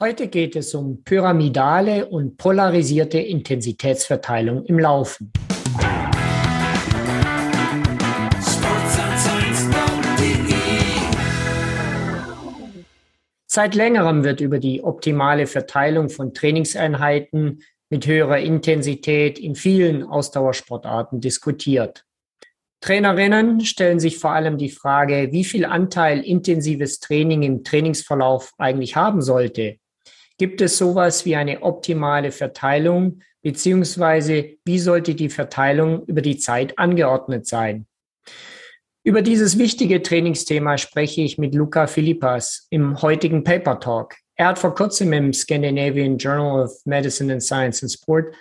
Heute geht es um pyramidale und polarisierte Intensitätsverteilung im Laufen. Seit längerem wird über die optimale Verteilung von Trainingseinheiten mit höherer Intensität in vielen Ausdauersportarten diskutiert. Trainerinnen stellen sich vor allem die Frage, wie viel Anteil intensives Training im Trainingsverlauf eigentlich haben sollte Gibt es sowas wie eine optimale Verteilung, beziehungsweise wie sollte die Verteilung über die Zeit angeordnet sein? Über dieses wichtige Trainingsthema spreche ich mit Luca Philippas im heutigen Paper Talk. Er hat vor kurzem im Scandinavian Journal of Medicine and Science and Sport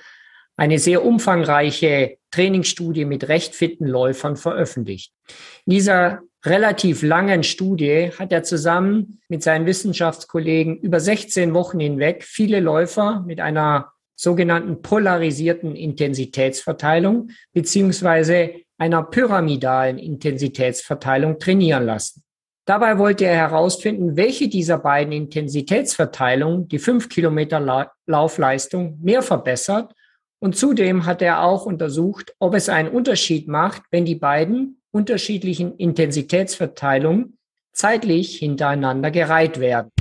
eine sehr umfangreiche Trainingsstudie mit recht fitten Läufern veröffentlicht. In dieser relativ langen Studie hat er zusammen mit seinen Wissenschaftskollegen über 16 Wochen hinweg viele Läufer mit einer sogenannten polarisierten Intensitätsverteilung beziehungsweise einer pyramidalen Intensitätsverteilung trainieren lassen. Dabei wollte er herausfinden, welche dieser beiden Intensitätsverteilungen die fünf Kilometer Laufleistung mehr verbessert. Und zudem hat er auch untersucht, ob es einen Unterschied macht, wenn die beiden unterschiedlichen Intensitätsverteilungen zeitlich hintereinander gereiht werden.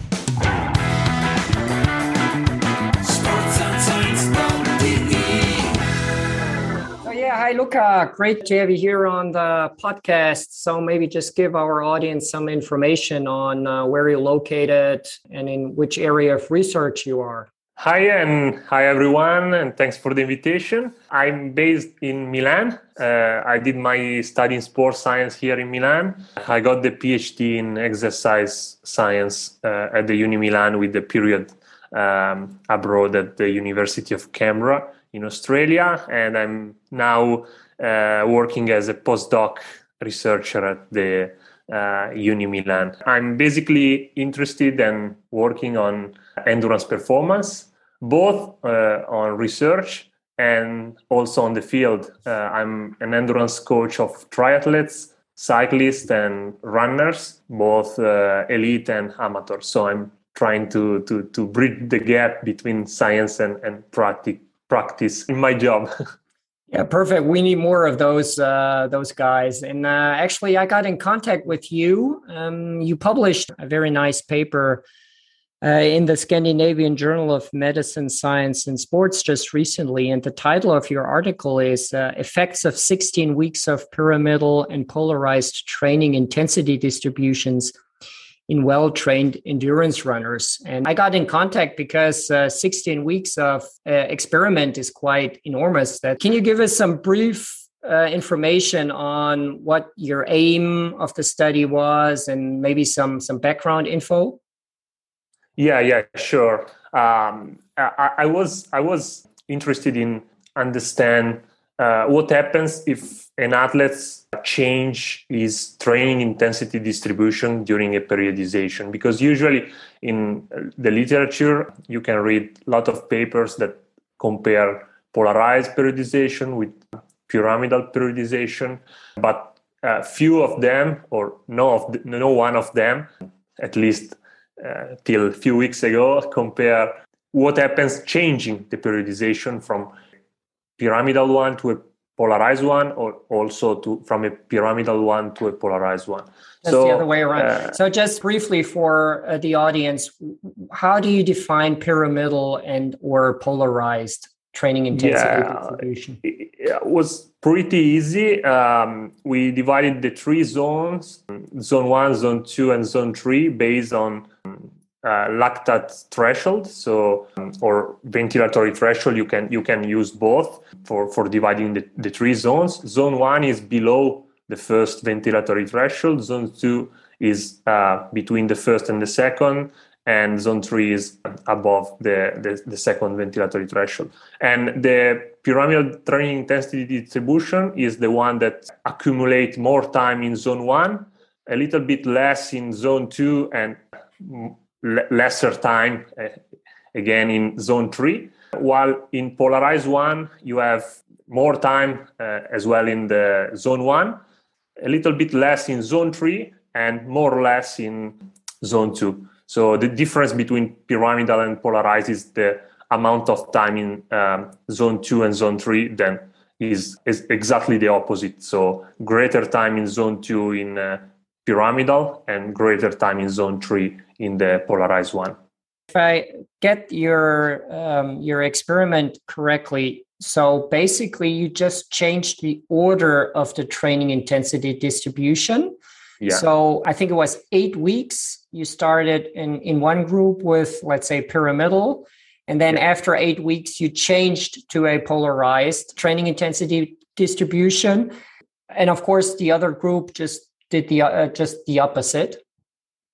Yeah, hi Luca, great to have you here on the podcast. So maybe just give our audience some information on uh, where you're located and in which area of research you are. Hi and hi everyone, and thanks for the invitation. I'm based in Milan. Uh, I did my study in sports science here in Milan. I got the PhD in exercise science uh, at the Uni Milan with the period um, abroad at the University of Canberra in Australia, and I'm now uh, working as a postdoc researcher at the uh, Uni Milan. I'm basically interested and working on endurance performance, both uh, on research and also on the field. Uh, I'm an endurance coach of triathletes, cyclists, and runners, both uh, elite and amateur. So I'm trying to, to, to bridge the gap between science and, and practice, practice in my job. Yeah, perfect. We need more of those uh, those guys. And uh, actually, I got in contact with you. Um, you published a very nice paper uh, in the Scandinavian Journal of Medicine, Science, and Sports just recently. And the title of your article is uh, Effects of 16 Weeks of Pyramidal and Polarized Training Intensity Distributions in well trained endurance runners. And I got in contact because uh, 16 weeks of uh, experiment is quite enormous. That can you give us some brief uh, information on what your aim of the study was and maybe some some background info? Yeah, yeah, sure. Um, I, I was I was interested in understand uh, what happens if an athlete change his training intensity distribution during a periodization? Because usually in the literature you can read a lot of papers that compare polarized periodization with pyramidal periodization but uh, few of them or no of the, no one of them at least uh, till a few weeks ago compare what happens changing the periodization from pyramidal one to a polarized one or also to from a pyramidal one to a polarized one. That's so, the other way around. uh, so just briefly for uh, the audience how do you define pyramidal and or polarized training intensity yeah, distribution? it was pretty easy. Um, we divided the three zones zone one zone two and zone three based on uh, lactate threshold so um, or ventilatory threshold you can you can use both for for dividing the, the three zones. Zone one is below the first ventilatory threshold. Zone two is uh, between the first and the second. And zone three is above the, the, the second ventilatory threshold. And the pyramidal training intensity distribution is the one that accumulate more time in zone one a little bit less in zone two and lesser time uh, again in zone 3 while in polarized 1 you have more time uh, as well in the zone 1 a little bit less in zone 3 and more or less in zone 2 So the difference between pyramidal and polarized is the amount of time in um, zone two and zone three. Then is, is exactly the opposite. So greater time in zone two in uh, pyramidal and greater time in zone three in the polarized one. If I get your um, your experiment correctly, so basically you just changed the order of the training intensity distribution. Yeah. So I think it was eight weeks. You started in in one group with let's say pyramidal, and then yeah. after eight weeks you changed to a polarized training intensity distribution. And of course, the other group just did the uh, just the opposite.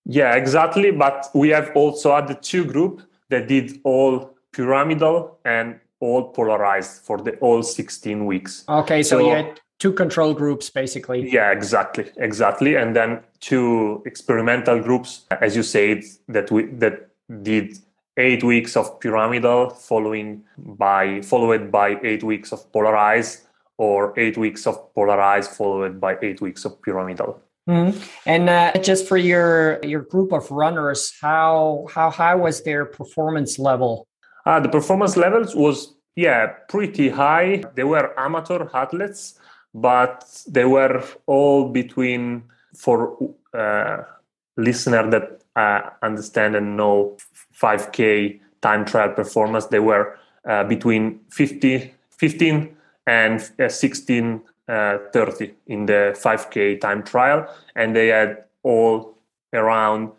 Yeah, exactly. But we have also had the two group that did all pyramidal and all polarized for the all 16 weeks. Okay, so, so you had two control groups basically. Yeah, exactly, exactly, and then two experimental groups, as you said, that we that did eight weeks of pyramidal, following by followed by eight weeks of polarized, or eight weeks of polarized followed by eight weeks of pyramidal. Mm-hmm. And uh, just for your your group of runners, how how high was their performance level? Uh, the performance levels was yeah pretty high. They were amateur athletes, but they were all between for uh, listener that uh, understand and know 5K time trial performance. They were uh, between 50, 15 and uh, 16 uh, 30 in the 5K time trial, and they had all around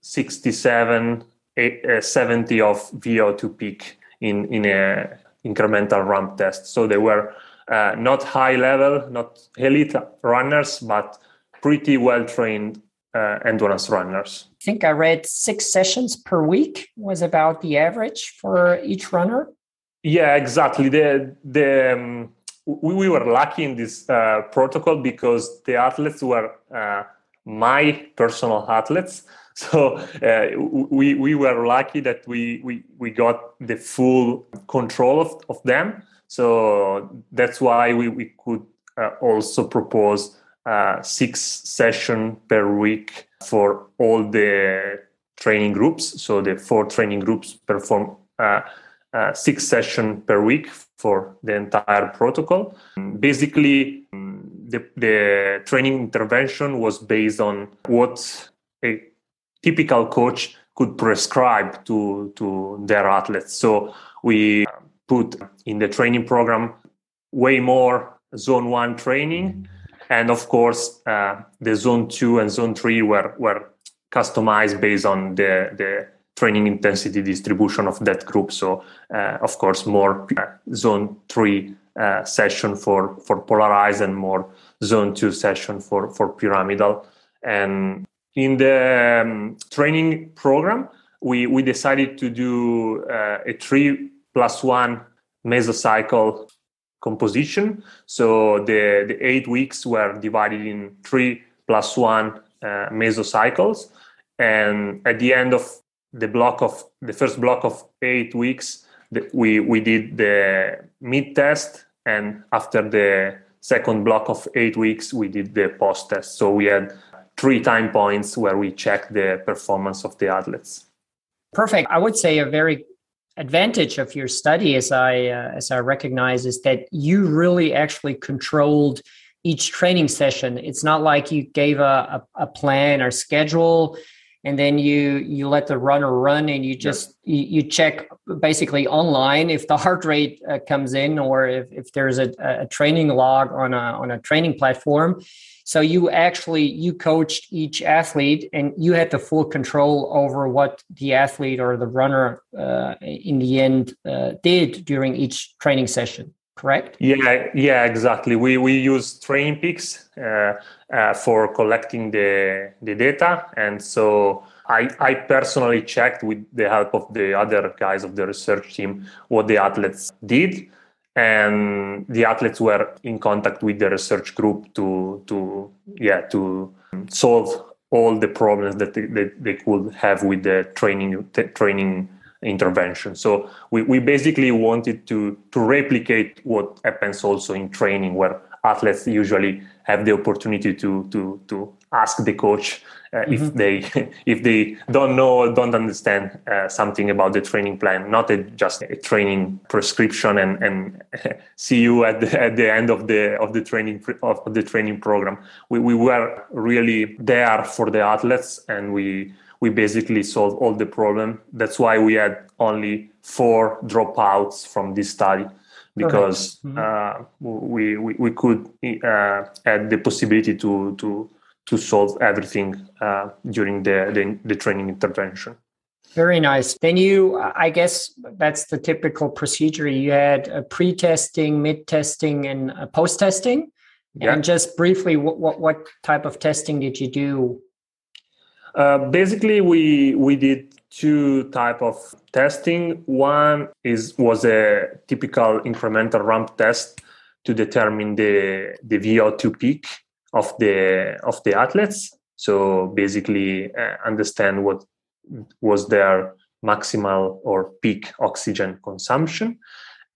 67, uh, 70 of VO2 peak in in a incremental ramp test. So they were uh, not high level, not elite runners, but pretty well trained uh, endurance runners. I think I read six sessions per week was about the average for each runner. Yeah, exactly. The the um, we, we were lucky in this uh, protocol because the athletes were uh, my personal athletes. So uh, we, we were lucky that we, we, we got the full control of, of them. So that's why we, we could uh, also propose uh, six session per week for all the training groups. So the four training groups perform uh, six session per week for the entire protocol. Basically, the, the training intervention was based on what a typical coach could prescribe to, to their athletes. So we put in the training program way more zone one training. And of course, uh, the zone two and zone three were, were customized based on the, the training intensity distribution of that group. So, uh, of course, more uh, zone three uh, session for, for polarized and more zone two session for, for pyramidal. And in the um, training program, we, we decided to do uh, a three plus one mesocycle composition. So the, the eight weeks were divided in three plus one uh, mesocycles. And at the end of the block of the first block of eight weeks, we, we did the mid test. And after the second block of eight weeks, we did the post test. So we had three time points where we checked the performance of the athletes. Perfect. I would say a very advantage of your study, as I uh, as I recognize, is that you really actually controlled each training session. It's not like you gave a, a, a plan or schedule and then you you let the runner run and you just yeah. you, you, check basically online if the heart rate uh, comes in or if, if there's a, a training log on a on a training platform so you actually you coached each athlete and you had the full control over what the athlete or the runner uh, in the end uh, did during each training session correct yeah yeah exactly we we use TrainingPeaks uh, uh, for collecting the, the data. And so I, I personally checked with the help of the other guys of the research team what the athletes did. And the athletes were in contact with the research group to, to yeah, to solve all the problems that they, that they could have with the training, t- training intervention. So we, we basically wanted to, to replicate what happens also in training where athletes usually have the opportunity to to to ask the coach uh, mm-hmm. if they if they don't know or don't understand uh, something about the training plan not a, just a training prescription and and see you at the, at the end of the of the training of the training program we, we were really there for the athletes and we we basically solved all the problem that's why we had only four dropouts from this study because mm-hmm. uh, we, we, we could uh, add the possibility to to to solve everything uh, during the, the, the training intervention. Very nice. Then you, I guess that's the typical procedure. You had a pre-testing, mid-testing, and post-testing. Yeah. And just briefly, what, what, what type of testing did you do? Uh, basically, we we did two type of testing. One is was a typical incremental ramp test to determine the the VO2 peak of the of the athletes. So basically, uh, understand what was their maximal or peak oxygen consumption,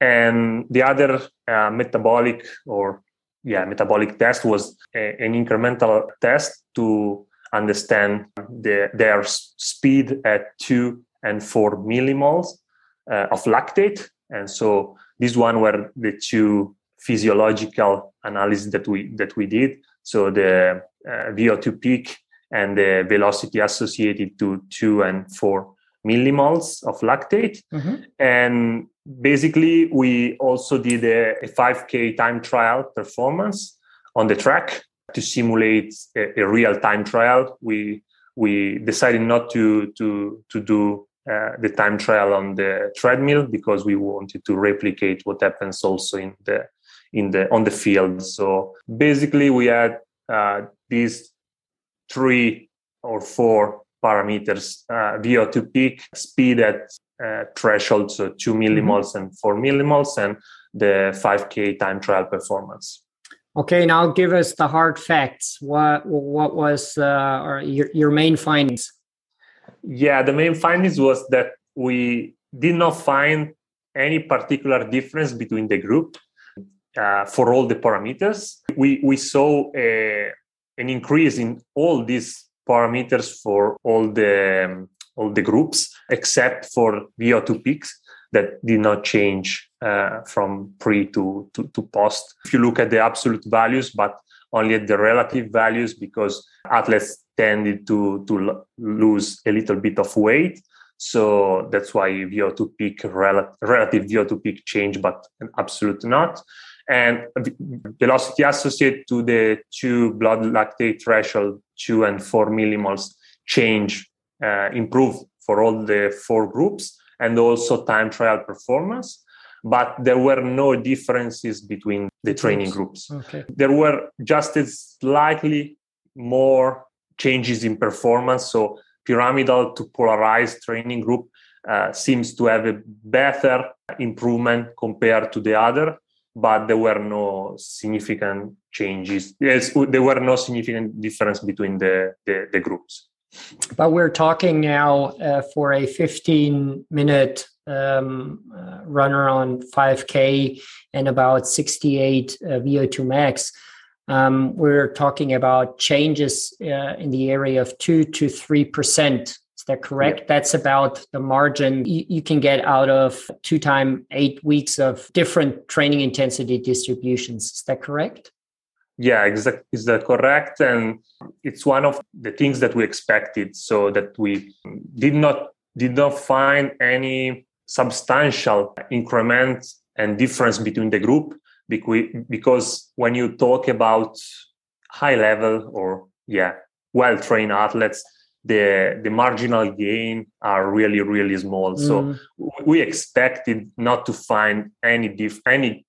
and the other uh, metabolic or yeah metabolic test was a, an incremental test to understand the, their speed at two and four millimoles uh, of lactate, and so these one were the two physiological analysis that we that we did so the uh, VO2 peak and the velocity associated to two and four millimoles of lactate. Mm-hmm. And basically, we also did a, a, 5K time trial performance on the track to simulate a, a real time trial. We we decided not to to to do uh, the time trial on the treadmill because we wanted to replicate what happens also in the in the on the field. So basically, we had uh, these three or four parameters: uh, VO2 peak, speed at uh, threshold, so two millimoles mm-hmm. and four millimoles, and the 5K time trial performance. Okay, now give us the hard facts. What what was uh, your your main findings? Yeah, the main findings was that we did not find any particular difference between the group uh, for all the parameters. We, we saw a, an increase in all these parameters for all the, um, all the groups, except for VO2 peaks that did not change uh, from pre to, to, to post. If you look at the absolute values, but only at the relative values, because athletes tended to, to lose a little bit of weight. So that's why VO2 peak, rel- relative VO2 peak change, but an absolute not and velocity associated to the two blood lactate threshold, two and four millimoles change, uh, improve for all the four groups, and also time trial performance. But there were no differences between the training groups. Okay. There were just slightly more changes in performance. So pyramidal to polarized training group uh, seems to have a better improvement compared to the other but there were no significant changes. Yes, there were no significant difference between the, the, the groups. But we're talking now uh, for a 15 minute um, uh, runner on 5K and about 68 uh, VO2 max. Um, we're talking about changes uh, in the area of 2 to 3% is that correct? Yeah. That's about the margin you, you, can get out of two time eight weeks of different training intensity distributions. Is that correct? Yeah, exactly. Is that correct? And it's one of the things that we expected, so that we did not did not find any substantial increment and difference between the group because when you talk about high level or yeah well trained athletes the the marginal gain are really really small. Mm. So we expected not to find any dif- any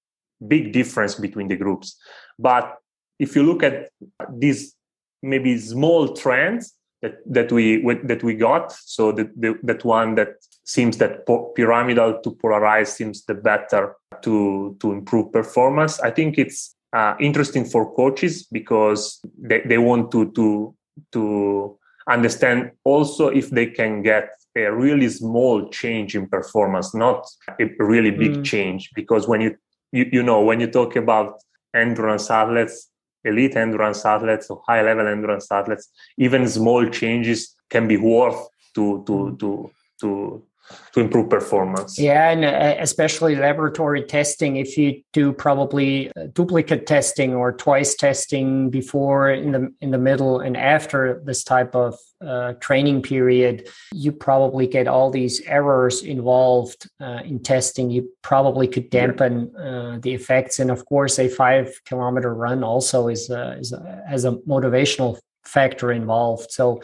big difference between the groups. But if you look at these maybe small trends that that we that we got, so that the, that one that seems that pyramidal to polarized seems the better to to improve performance. I think it's uh, interesting for coaches because they, they want to to to understand also if they can get a really small change in performance, not a really big mm. change. Because when you, you, you know, when you talk about endurance athletes, elite endurance athletes or high level endurance athletes, even small changes can be worth to to to to to improve performance. Yeah, and uh, especially laboratory testing. If you do probably uh, duplicate testing or twice testing before, in the in the middle, and after this type of uh, training period, you probably get all these errors involved uh, in testing. You probably could dampen uh, the effects, and of course, a five kilometer run also is is has a motivational factor involved. So,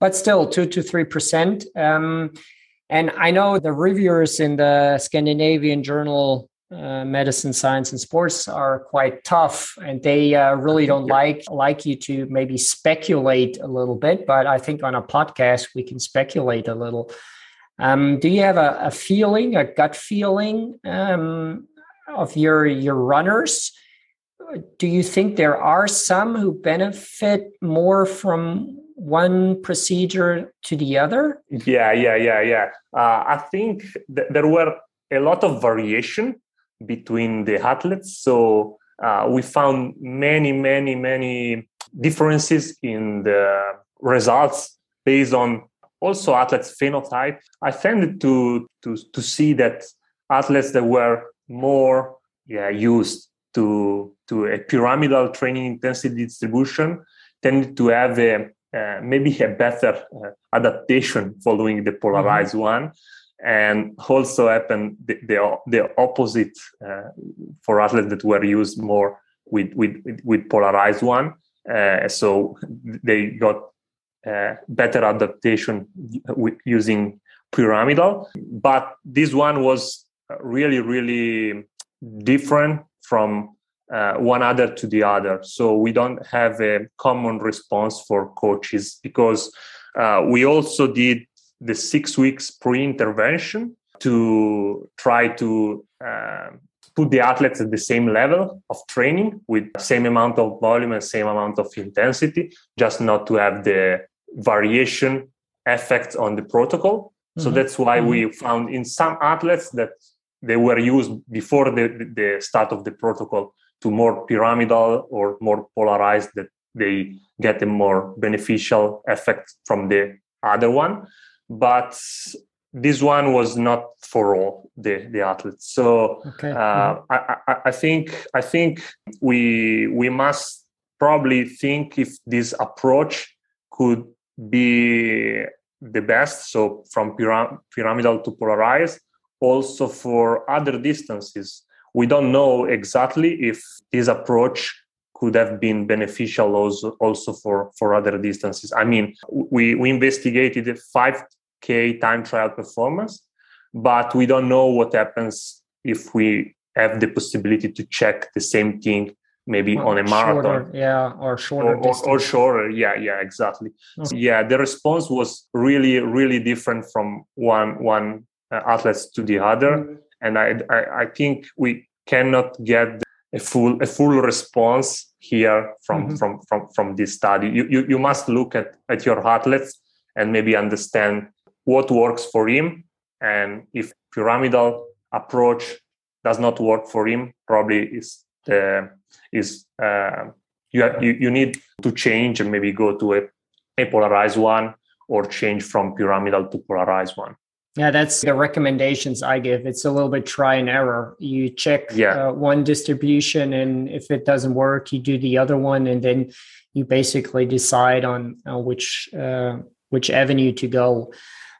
but still, two to three percent. Um, and I know the reviewers in the Scandinavian Journal uh, Medicine, Science, and Sports are quite tough, and they uh, really don't like like you to maybe speculate a little bit. But I think on a podcast we can speculate a little. Um, do you have a, a, feeling, a gut feeling um, of your your runners? Do you think there are some who benefit more from one procedure to the other? Yeah, yeah, yeah, yeah. Uh, I think th- there were a lot of variation between the athletes. So uh, we found many, many, many differences in the results based on also athletes' phenotype. I tended to to to see that athletes that were more yeah, used to to a pyramidal training intensity distribution tended to have a uh, maybe a better uh, adaptation following the polarized mm-hmm. one. And also happened the, the, the opposite uh, for athletes that were used more with with with polarized one. Uh, so they got uh, better adaptation with using pyramidal. But this one was really really different from uh, one other to the other. So we don't have a common response for coaches because uh, we also did the six weeks pre-intervention to try to uh, put the athletes at the same level of training with same amount of volume and same amount of intensity, just not to have the variation effect on the protocol. Mm-hmm. So that's why mm-hmm. we found in some athletes that they were used before the, the start of the protocol to more pyramidal or more polarized that they get a more beneficial effect from the other one but this one was not for all the, the athletes so okay. uh, mm-hmm. I, I, I, think i think we we must probably think if this approach could be the best so from pyram- pyramidal to polarized also for other distances we don't know exactly if this approach could have been beneficial also, also for, for other distances. I mean, we, we investigated 5K time trial performance, but we don't know what happens if we have the possibility to check the same thing maybe well, on a marathon. Shorter, yeah or shorter or, or, or, shorter yeah yeah exactly. Okay. yeah the response was really really different from one one uh, athletes to the other. Mm-hmm and I, I, I think we cannot get a full a full response here from mm-hmm. from from from this study. You, you you must look at at your athletes and maybe understand what works for him, and if pyramidal approach does not work for him, probably is the is uh, you, you you need to change and maybe go to a, a polarized one or change from pyramidal to polarized one. Yeah, that's the recommendations I give. It's a little bit try and error. You check yeah. uh, one distribution, and if it doesn't work, you do the other one, and then you basically decide on uh, which uh, which avenue to go.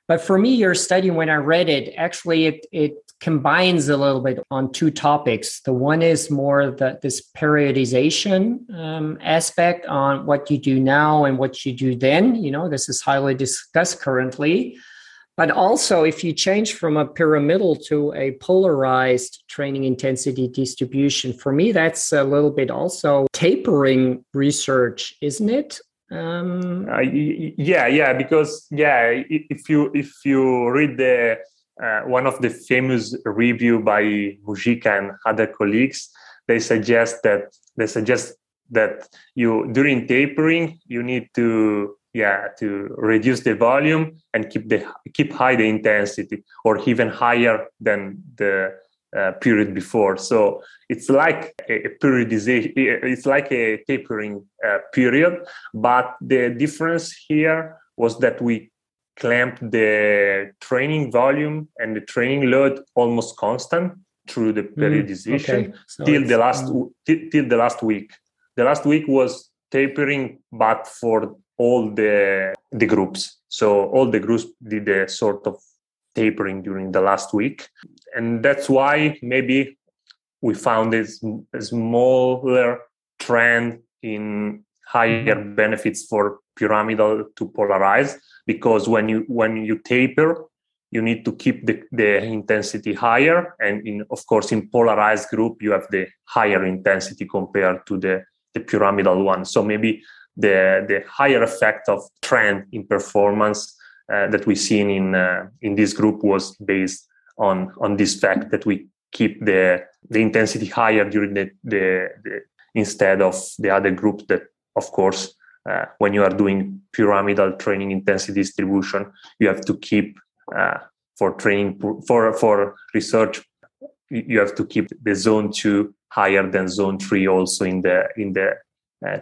But for me, your study, when I read it, actually it it combines a little bit on two topics. The one is more the this periodization um, aspect on what you do now and what you do then. You know, this is highly discussed currently but also, if you change from a pyramidal to a polarized training intensity distribution, for me, that's a little bit also tapering research, isn't it? Um, uh, yeah, yeah, because yeah, if you if you read the uh, one of the famous review by Mujika and other colleagues, they suggest that they suggest that you during tapering you need to yeah to reduce the volume and keep the keep high the intensity or even higher than the uh, period before. So it's like a, periodization, it's like a tapering uh, period. But the difference here was that we clamped the training volume and the training load almost constant through the mm, periodization mm, okay. so till the last um... till the last week. The last week was tapering, but for all the the groups. So all the groups did a sort of tapering during the last week. And that's why maybe we found this a smaller trend in higher benefits for pyramidal to polarize because when you when you taper you need to keep the, the intensity higher and in of course in polarized group you have the higher intensity compared to the the pyramidal one so maybe the the higher effect of trend in performance uh, that we've seen in uh, in this group was based on on this fact that we keep the the intensity higher during the, the, the instead of the other group that of course uh, when you are doing pyramidal training intensity distribution you have to keep uh, for training for for research you have to keep the zone 2 higher than zone 3 also in the in the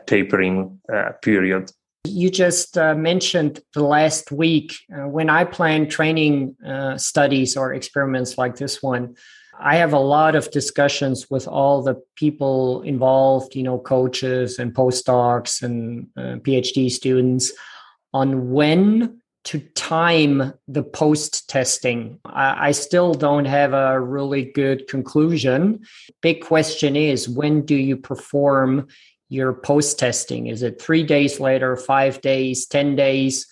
tapering uh, period you just uh, mentioned the last week. Uh, when I plan training uh, studies or experiments like this one, I have a lot of discussions with all the people involved, you know, coaches and postdocs and uh, PhD students on when to time the post testing. I, I still don't have a really good conclusion. Big question is when do you perform your post testing? Is it three days later, five days, 10 days?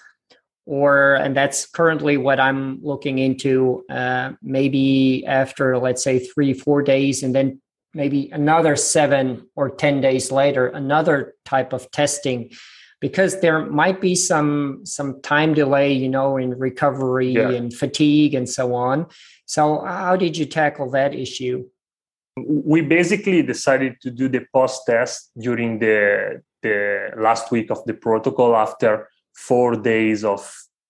Or, and that's currently what I'm looking into, uh, maybe after, let's say, three, four days, and then maybe another seven or 10 days later, another type of testing because there might be some some time delay you know in recovery yeah. and fatigue and so on so how did you tackle that issue we basically decided to do the post test during the the last week of the protocol after four days of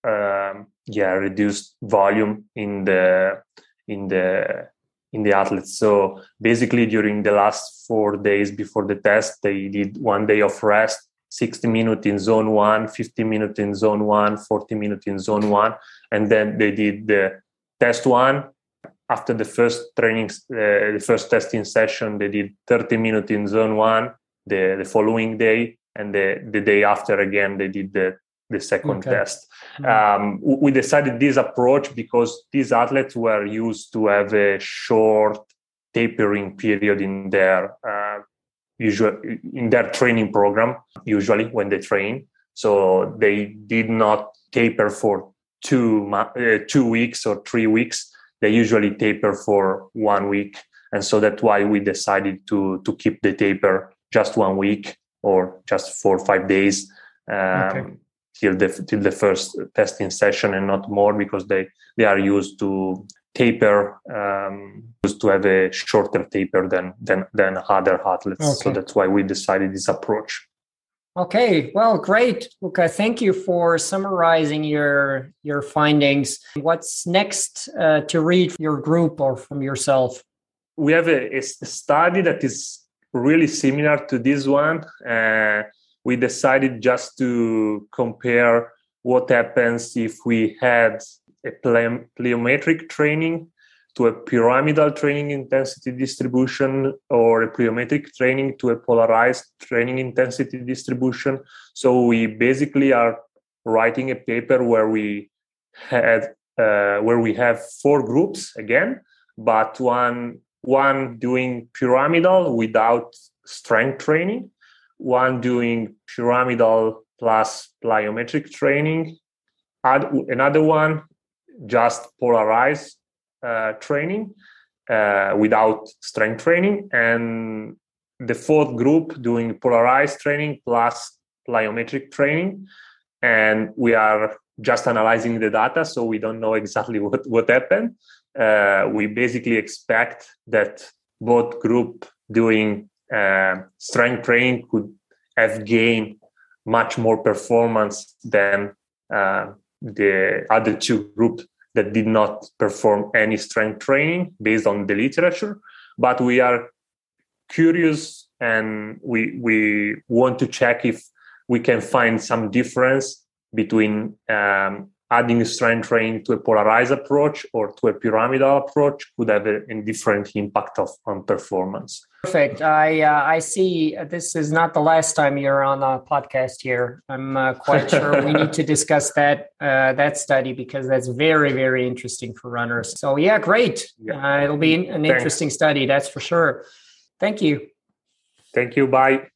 um, yeah reduced volume in the in the in the athletes. So basically during the last four days before the test they did one day of rest 60 minutes in zone one 50 minutes in zone one 40 minutes in zone one and then they did the test one after the first training, uh, the first testing session, they did 30 minutes in zone one the, the following day, and the, the day after again, they did the, the second okay. test. Mm-hmm. Um, we decided this approach because these athletes were used to have a short tapering period in their uh, usual in their training program usually when they train so they did not taper for two uh, two weeks or three weeks they usually taper for one week and so that's why we decided to to keep the taper just one week or just four or five days um, okay. till the till the first testing session and not more because they they are used to taper um, used to have a shorter taper than than than other athletes okay. so that's why we decided this approach Okay, well, great, Luca. Thank you for summarizing your your findings. What's next uh, to read your group or from yourself? We have a, a study that is really similar to this one. Uh, we decided just to compare what happens if we had a plyometric training to a pyramidal training intensity distribution or a plyometric training to a polarized training intensity distribution. So we basically are writing a paper where we had uh, where we have four groups again, but one one doing pyramidal without strength training, one doing pyramidal plus plyometric training, another one just polarized training uh, without strength training, and the fourth group doing polarized training plus plyometric training. And we are just analyzing the data, so we don't know exactly what, what happened. Uh, we basically expect that both group doing uh, strength training could have gained much more performance than uh, the other two groups that did not perform any strength training based on the literature, but we are curious and we we want to check if we can find some difference between um, adding strength training to a polarized approach or to a pyramidal approach could have a, a different impact of, on performance. Perfect. I uh, I see. This is not the last time you're on a podcast here. I'm uh, quite sure we need to discuss that uh, that study because that's very very interesting for runners. So yeah, great. Yeah. Uh, it'll be an Thanks. interesting study, that's for sure. Thank you. Thank you. Bye.